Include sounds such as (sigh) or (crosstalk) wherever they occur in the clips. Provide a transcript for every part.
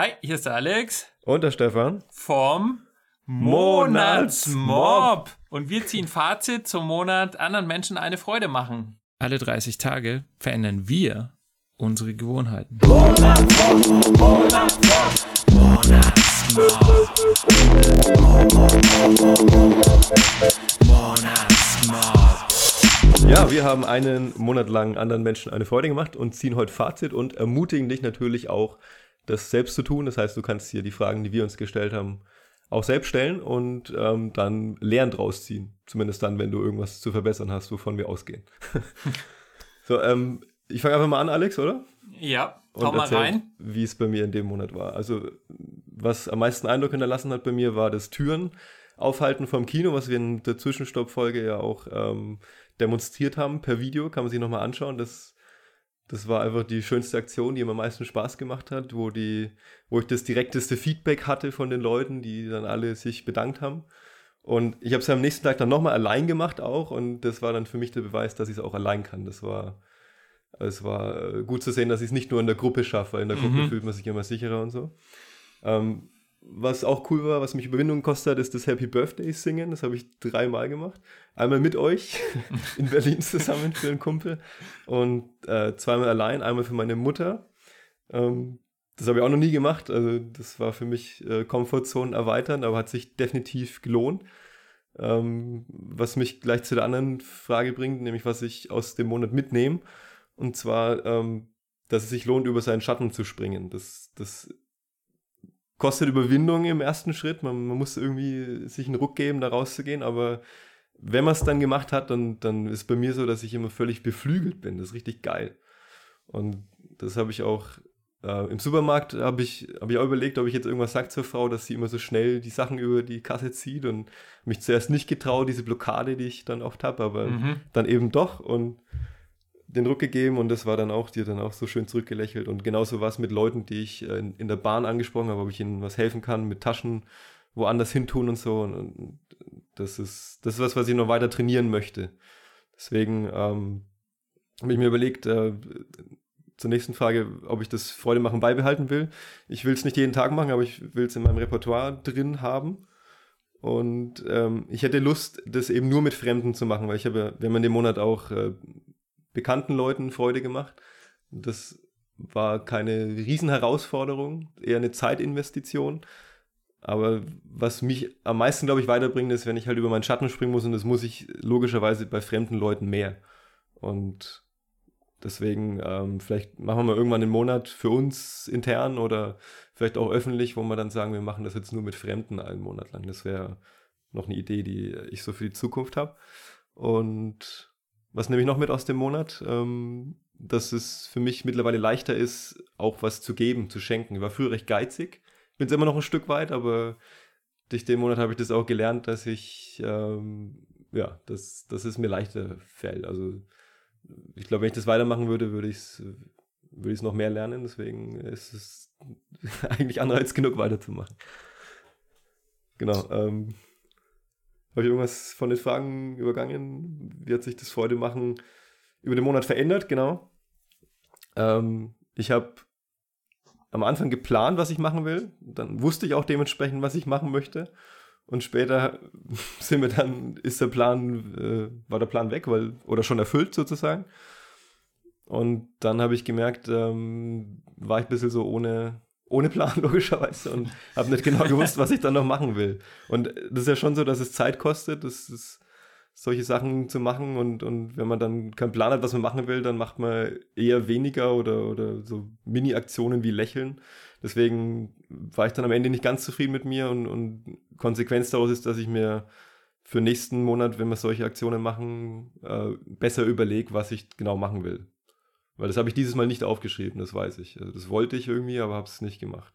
Hi, hier ist der Alex. Und der Stefan. Vom Monatsmob. Und wir ziehen Fazit zum Monat anderen Menschen eine Freude machen. Alle 30 Tage verändern wir unsere Gewohnheiten. Monatsmob. Monatsmob. Monatsmob. Monatsmob. Ja, wir haben einen Monat lang anderen Menschen eine Freude gemacht und ziehen heute Fazit und ermutigen dich natürlich auch, das selbst zu tun. Das heißt, du kannst hier die Fragen, die wir uns gestellt haben, auch selbst stellen und ähm, dann Lehren draus ziehen. Zumindest dann, wenn du irgendwas zu verbessern hast, wovon wir ausgehen. (laughs) so, ähm, ich fange einfach mal an, Alex, oder? Ja, hau mal rein. Wie es bei mir in dem Monat war. Also, was am meisten Eindruck hinterlassen hat bei mir, war das Türen aufhalten vom Kino, was wir in der Zwischenstoppfolge ja auch ähm, demonstriert haben per Video. Kann man sich nochmal anschauen. Das das war einfach die schönste Aktion, die mir am meisten Spaß gemacht hat, wo, die, wo ich das direkteste Feedback hatte von den Leuten, die dann alle sich bedankt haben. Und ich habe es am nächsten Tag dann nochmal allein gemacht auch und das war dann für mich der Beweis, dass ich es auch allein kann. Das war, es war äh, gut zu sehen, dass ich es nicht nur in der Gruppe schaffe, weil in der Gruppe mhm. fühlt man sich immer sicherer und so. Ähm, was auch cool war, was mich Überwindung gekostet hat, ist das Happy Birthday singen. Das habe ich dreimal gemacht. Einmal mit euch (laughs) in Berlin zusammen für einen Kumpel und äh, zweimal allein. Einmal für meine Mutter. Ähm, das habe ich auch noch nie gemacht. Also das war für mich äh, erweitern, aber hat sich definitiv gelohnt. Ähm, was mich gleich zu der anderen Frage bringt, nämlich was ich aus dem Monat mitnehme. Und zwar, ähm, dass es sich lohnt, über seinen Schatten zu springen. Das, das kostet Überwindung im ersten Schritt. Man, man muss irgendwie sich einen Ruck geben, da rauszugehen. Aber wenn man es dann gemacht hat, dann, dann ist bei mir so, dass ich immer völlig beflügelt bin. Das ist richtig geil. Und das habe ich auch äh, im Supermarkt, habe ich, hab ich auch überlegt, ob ich jetzt irgendwas sage zur Frau, dass sie immer so schnell die Sachen über die Kasse zieht und mich zuerst nicht getraut, diese Blockade, die ich dann oft habe, aber mhm. dann eben doch. Und den Ruck gegeben und das war dann auch, die hat dann auch so schön zurückgelächelt. Und genauso war es mit Leuten, die ich äh, in, in, der Bahn angesprochen habe, ob ich ihnen was helfen kann, mit Taschen woanders hin tun und so. Und, und das ist, das ist was, was ich noch weiter trainieren möchte. Deswegen ähm, habe ich mir überlegt, äh, zur nächsten Frage, ob ich das Freude machen beibehalten will. Ich will es nicht jeden Tag machen, aber ich will es in meinem Repertoire drin haben. Und ähm, ich hätte Lust, das eben nur mit Fremden zu machen, weil ich habe, haben in dem Monat auch äh, bekannten Leuten Freude gemacht. Das war keine Riesenherausforderung, eher eine Zeitinvestition. Aber was mich am meisten, glaube ich, weiterbringt, ist, wenn ich halt über meinen Schatten springen muss und das muss ich logischerweise bei fremden Leuten mehr. Und deswegen, ähm, vielleicht machen wir mal irgendwann einen Monat für uns intern oder vielleicht auch öffentlich, wo wir dann sagen, wir machen das jetzt nur mit Fremden einen Monat lang. Das wäre noch eine Idee, die ich so für die Zukunft habe. Und was nehme ich noch mit aus dem Monat? Ähm, dass es für mich mittlerweile leichter ist, auch was zu geben, zu schenken. Ich war früher recht geizig, bin es immer noch ein Stück weit, aber durch den Monat habe ich das auch gelernt, dass ich, ähm, ja, dass, dass es mir leichter fällt. Also ich glaube, wenn ich das weitermachen würde, würde ich es würde noch mehr lernen. Deswegen ist es (laughs) eigentlich Anreiz genug, weiterzumachen. Genau. Ähm, habe ich irgendwas von den Fragen übergangen? Wie hat sich das Freude machen über den Monat verändert? Genau. Ähm, ich habe am Anfang geplant, was ich machen will. Dann wusste ich auch dementsprechend, was ich machen möchte. Und später (laughs) sind wir dann, ist der Plan, äh, war der Plan weg, weil, oder schon erfüllt sozusagen. Und dann habe ich gemerkt, ähm, war ich ein bisschen so ohne, ohne Plan (laughs) logischerweise und habe nicht genau gewusst, was ich dann noch machen will. Und das ist ja schon so, dass es Zeit kostet, das ist, solche Sachen zu machen und, und wenn man dann keinen Plan hat, was man machen will, dann macht man eher weniger oder, oder so Mini-Aktionen wie Lächeln. Deswegen war ich dann am Ende nicht ganz zufrieden mit mir und, und Konsequenz daraus ist, dass ich mir für nächsten Monat, wenn wir solche Aktionen machen, äh, besser überlege, was ich genau machen will. Weil das habe ich dieses Mal nicht aufgeschrieben, das weiß ich. Also das wollte ich irgendwie, aber habe es nicht gemacht.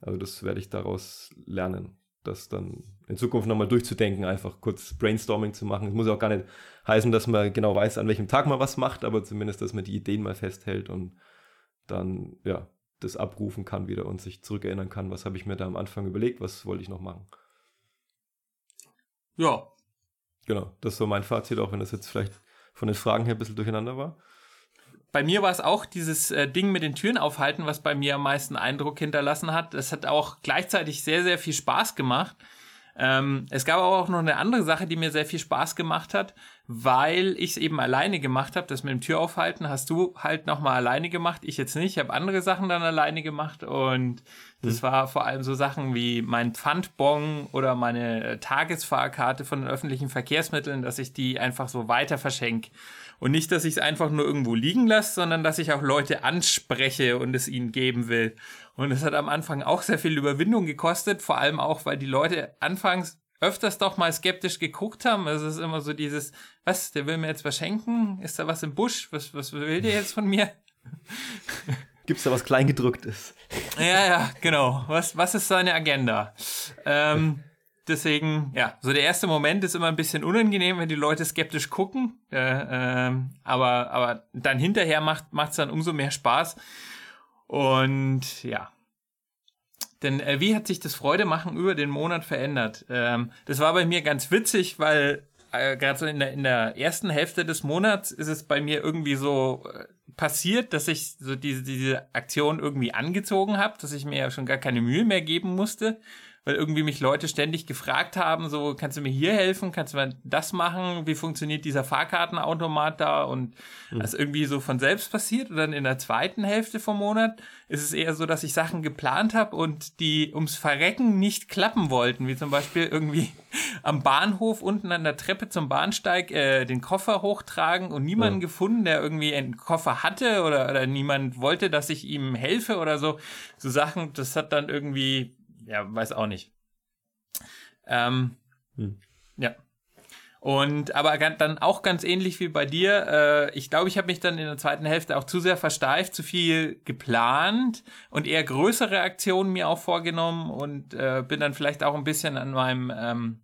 Also das werde ich daraus lernen, das dann in Zukunft nochmal durchzudenken, einfach kurz Brainstorming zu machen. Es muss auch gar nicht heißen, dass man genau weiß, an welchem Tag man was macht, aber zumindest, dass man die Ideen mal festhält und dann, ja, das abrufen kann wieder und sich zurückerinnern kann, was habe ich mir da am Anfang überlegt, was wollte ich noch machen. Ja. Genau, das so mein Fazit, auch wenn das jetzt vielleicht von den Fragen her ein bisschen durcheinander war. Bei mir war es auch dieses äh, Ding mit den Türen aufhalten, was bei mir am meisten Eindruck hinterlassen hat. Es hat auch gleichzeitig sehr, sehr viel Spaß gemacht. Ähm, es gab aber auch noch eine andere Sache, die mir sehr viel Spaß gemacht hat, weil ich es eben alleine gemacht habe. Das mit dem Türaufhalten hast du halt nochmal alleine gemacht, ich jetzt nicht. Ich habe andere Sachen dann alleine gemacht und das mhm. war vor allem so Sachen wie mein Pfandbon oder meine äh, Tagesfahrkarte von den öffentlichen Verkehrsmitteln, dass ich die einfach so weiter verschenke. Und nicht, dass ich es einfach nur irgendwo liegen lasse, sondern dass ich auch Leute anspreche und es ihnen geben will. Und es hat am Anfang auch sehr viel Überwindung gekostet, vor allem auch, weil die Leute anfangs öfters doch mal skeptisch geguckt haben. Also es ist immer so dieses, was, der will mir jetzt was schenken? Ist da was im Busch? Was, was will der jetzt von mir? (laughs) Gibt es da was Kleingedrücktes? Ja, ja, genau. Was, was ist seine Agenda? Ähm, deswegen, ja, so der erste Moment ist immer ein bisschen unangenehm, wenn die Leute skeptisch gucken. Äh, ähm, aber, aber dann hinterher macht es dann umso mehr Spaß. Und ja. Denn äh, wie hat sich das Freudemachen über den Monat verändert? Ähm, das war bei mir ganz witzig, weil äh, gerade so in der, in der ersten Hälfte des Monats ist es bei mir irgendwie so äh, passiert, dass ich so diese, diese Aktion irgendwie angezogen habe, dass ich mir ja schon gar keine Mühe mehr geben musste, weil irgendwie mich Leute ständig gefragt haben, so, kannst du mir hier helfen, kannst du mir das machen, wie funktioniert dieser Fahrkartenautomat da und mhm. das irgendwie so von selbst passiert und dann in der zweiten Hälfte vom Monat ist es eher so, dass ich Sachen geplant habe und die ums Verrecken nicht klappen wollten, wie zum Beispiel irgendwie (laughs) am Bahnhof unten an der Treppe zum Bahnsteig äh, den Koffer hochtragen und niemanden ja. gefunden, der irgendwie einen Koffer hatte oder, oder niemand wollte, dass ich ihm helfe oder so. So Sachen, das hat dann irgendwie ja, weiß auch nicht. Ähm, hm. Ja. Und aber dann auch ganz ähnlich wie bei dir, äh, ich glaube, ich habe mich dann in der zweiten Hälfte auch zu sehr versteift, zu viel geplant und eher größere Aktionen mir auch vorgenommen und äh, bin dann vielleicht auch ein bisschen an meinem ähm,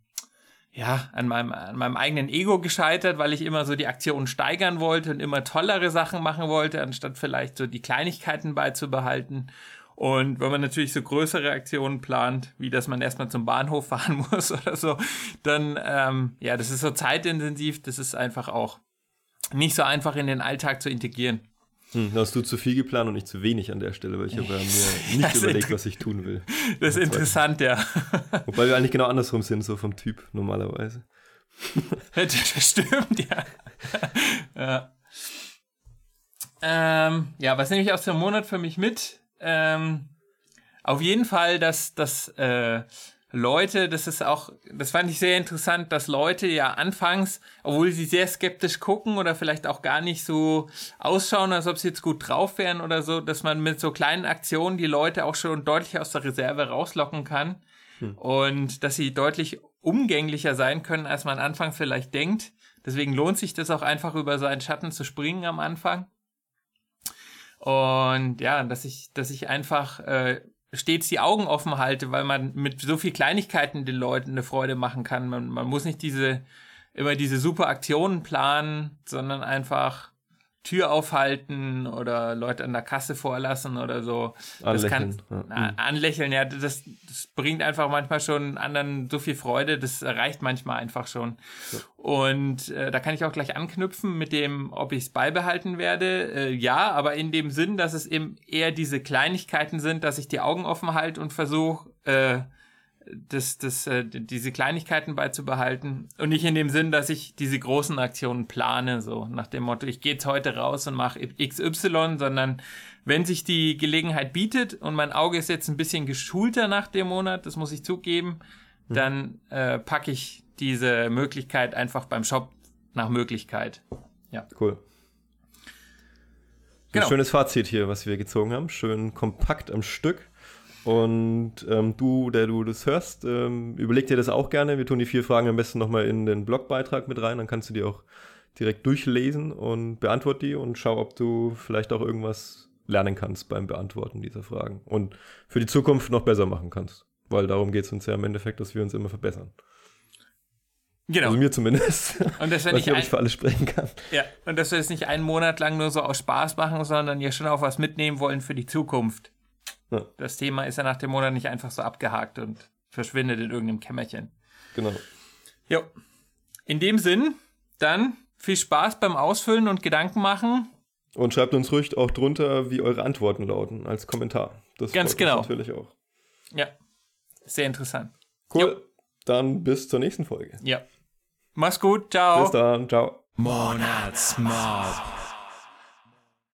ja, an meinem, an meinem eigenen Ego gescheitert, weil ich immer so die Aktionen steigern wollte und immer tollere Sachen machen wollte, anstatt vielleicht so die Kleinigkeiten beizubehalten. Und wenn man natürlich so größere Aktionen plant, wie dass man erstmal zum Bahnhof (laughs) fahren muss oder so, dann, ähm, ja, das ist so zeitintensiv, das ist einfach auch nicht so einfach in den Alltag zu integrieren. Hm, da hast du zu viel geplant und nicht zu wenig an der Stelle, weil ich habe mir (laughs) nicht überlegt, was ich tun will. Das ist interessant, ja. Wobei wir eigentlich genau andersrum sind, so vom Typ normalerweise. (laughs) das stimmt, ja. ja. Ähm, ja, was nehme ich aus dem Monat für mich mit? Ähm, auf jeden Fall, dass, dass äh, Leute, das ist auch, das fand ich sehr interessant, dass Leute ja anfangs, obwohl sie sehr skeptisch gucken oder vielleicht auch gar nicht so ausschauen, als ob sie jetzt gut drauf wären oder so, dass man mit so kleinen Aktionen die Leute auch schon deutlich aus der Reserve rauslocken kann hm. und dass sie deutlich umgänglicher sein können, als man anfangs vielleicht denkt. Deswegen lohnt sich das auch einfach über seinen Schatten zu springen am Anfang. Und ja, dass ich, dass ich einfach äh, stets die Augen offen halte, weil man mit so viel Kleinigkeiten den Leuten eine Freude machen kann. Man, man muss nicht diese immer diese super Aktionen planen, sondern einfach Tür aufhalten oder Leute an der Kasse vorlassen oder so. Anlächeln. Das kann, ja. anlächeln, ja, das, das bringt einfach manchmal schon anderen so viel Freude, das reicht manchmal einfach schon. Ja. Und äh, da kann ich auch gleich anknüpfen mit dem, ob ich es beibehalten werde. Äh, ja, aber in dem Sinn, dass es eben eher diese Kleinigkeiten sind, dass ich die Augen offen halte und versuche, äh, das, das, äh, diese Kleinigkeiten beizubehalten und nicht in dem Sinn, dass ich diese großen Aktionen plane, so nach dem Motto, ich gehe jetzt heute raus und mache XY, sondern wenn sich die Gelegenheit bietet und mein Auge ist jetzt ein bisschen geschulter nach dem Monat, das muss ich zugeben, mhm. dann äh, packe ich diese Möglichkeit einfach beim Shop nach Möglichkeit. Ja. Cool. Genau. Ein schönes Fazit hier, was wir gezogen haben. Schön kompakt am Stück. Und ähm, du, der du das hörst, ähm, überleg dir das auch gerne. Wir tun die vier Fragen am besten nochmal in den Blogbeitrag mit rein. Dann kannst du die auch direkt durchlesen und beantwort die und schau, ob du vielleicht auch irgendwas lernen kannst beim Beantworten dieser Fragen und für die Zukunft noch besser machen kannst. Weil darum geht es uns ja im Endeffekt, dass wir uns immer verbessern. Genau. Also mir zumindest. Und dass wir nicht ein, für alle sprechen kann. Ja, und dass wir es nicht einen Monat lang nur so aus Spaß machen, sondern ja schon auch was mitnehmen wollen für die Zukunft. Ja. Das Thema ist ja nach dem Monat nicht einfach so abgehakt und verschwindet in irgendeinem Kämmerchen. Genau. Jo. In dem Sinn, dann viel Spaß beim Ausfüllen und Gedanken machen. Und schreibt uns ruhig auch drunter, wie eure Antworten lauten, als Kommentar. Das Ganz genau. Natürlich auch. Ja, sehr interessant. Cool. Jo. Dann bis zur nächsten Folge. Ja. Mach's gut. Ciao. Bis dann. Ciao. Monatsmob.